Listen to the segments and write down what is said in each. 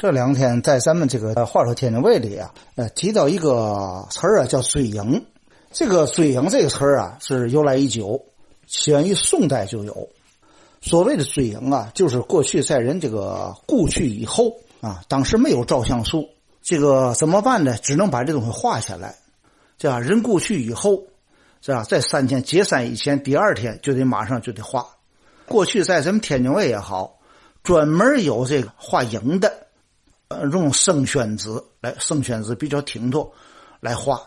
这两天在咱们这个话说天津卫里啊，呃，提到一个词儿啊，叫追影。这个追影这个词儿啊，是由来已久，起源于宋代就有。所谓的追影啊，就是过去在人这个故去以后啊，当时没有照相术，这个怎么办呢？只能把这东西画下来。这样人故去以后，是吧？在三天解散以前，第二天就得马上就得画。过去在咱们天津卫也好，专门有这个画影的。呃，用生宣纸来，生宣纸比较挺脱，来画。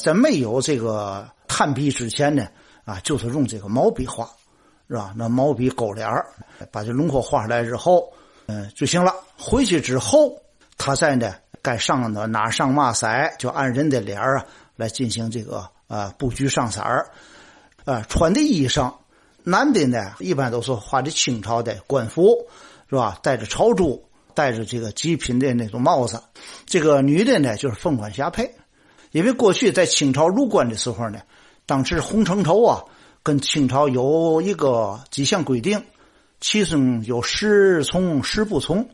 在没有这个炭笔之前呢，啊，就是用这个毛笔画，是吧？那毛笔勾脸把这轮廓画出来之后，嗯，就行了。回去之后，他再呢，该上的哪上嘛色，就按人的脸儿啊来进行这个啊布局上色儿。啊，穿的衣裳，男的呢，一般都是画的清朝的官服，是吧？戴着朝珠。戴着这个极品的那种帽子，这个女的呢就是凤冠霞帔，因为过去在清朝入关的时候呢，当时洪承畴啊跟清朝有一个几项规定，其中有十从十不从，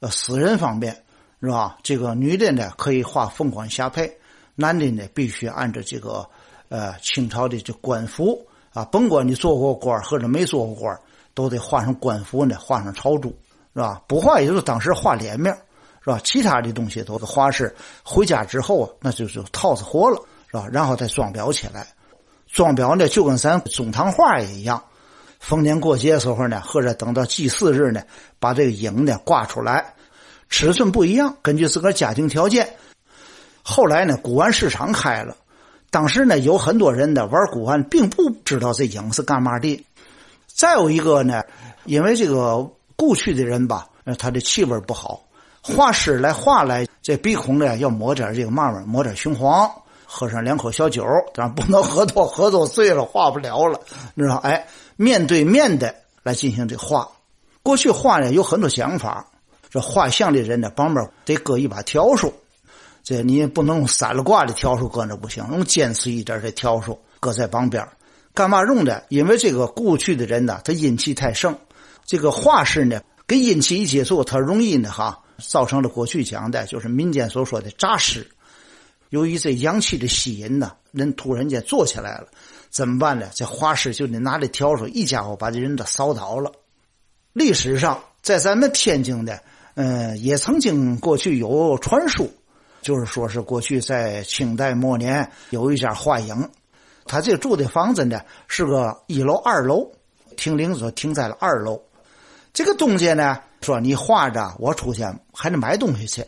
呃，私人方面是吧？这个女的呢可以画凤冠霞帔，男的呢必须按照这个呃清朝的这官服啊，甭管你做过官或者没做过官，都得画上官服呢，画上朝珠。是吧？不画也就是当时画脸面，是吧？其他的东西都是画是回家之后啊那就是套子活了，是吧？然后再装裱起来。装裱呢，就跟咱中堂画也一样。逢年过节时候呢，或者等到祭祀日呢，把这个影呢挂出来。尺寸不一样，根据自个家庭条件。后来呢，古玩市场开了，当时呢，有很多人呢玩古玩，并不知道这影是干嘛的。再有一个呢，因为这个。故去的人吧，呃，他的气味不好。画师来画来，这鼻孔呢要抹点这个嘛嘛，抹点雄黄，喝上两口小酒，但不能喝多，喝多醉了画不了了，你知道？哎，面对面的来进行这画。过去画呢有很多讲法，这画像的人呢旁边得搁一把笤帚，这你不能用散了挂的笤帚搁那不行，用尖刺一点的笤帚搁在旁边。干嘛用的？因为这个故去的人呢，他阴气太盛。这个画师呢，跟阴气一接触，他容易呢哈，造成了过去讲的，就是民间所说的诈尸。由于这阳气的吸引呢，人突然间坐起来了，怎么办呢？这画师就得拿着笤帚，一家伙把这人都扫倒了。历史上，在咱们天津的，嗯，也曾经过去有传说，就是说是过去在清代末年有一家画影，他这住的房子呢是个一楼二楼，停灵车停在了二楼。这个东家呢说：“你画着，我出去还得买东西去。”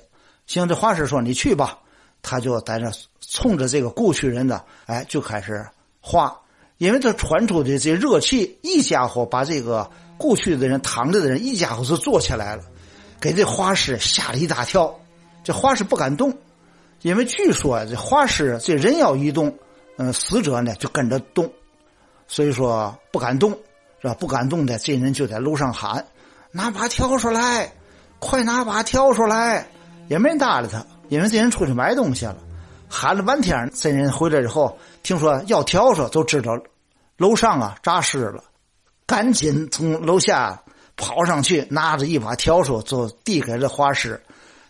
行，这画师说：“你去吧。”他就在那冲着这个故去人的，哎，就开始画。因为他传出的这热气，一家伙把这个故去的人躺着的人，一家伙是坐起来了，给这画师吓了一大跳。这画师不敢动，因为据说这画师这人要一动，嗯，死者呢就跟着动，所以说不敢动。是吧？不敢动的这人就在楼上喊：“拿把笤帚来，快拿把笤帚来！”也没人搭理他，因为这人出去买东西了。喊了半天，这人回来之后，听说要笤帚，就知道楼上啊诈尸了，赶紧从楼下跑上去，拿着一把笤帚就递给了画师。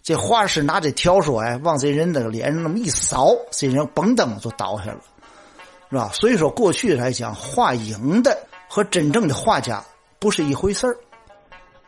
这画师拿着笤帚哎，往这人那个脸上那么一扫，这人嘣噔就倒下了，是吧？所以说，过去来讲画影的。和真正的画家不是一回事儿。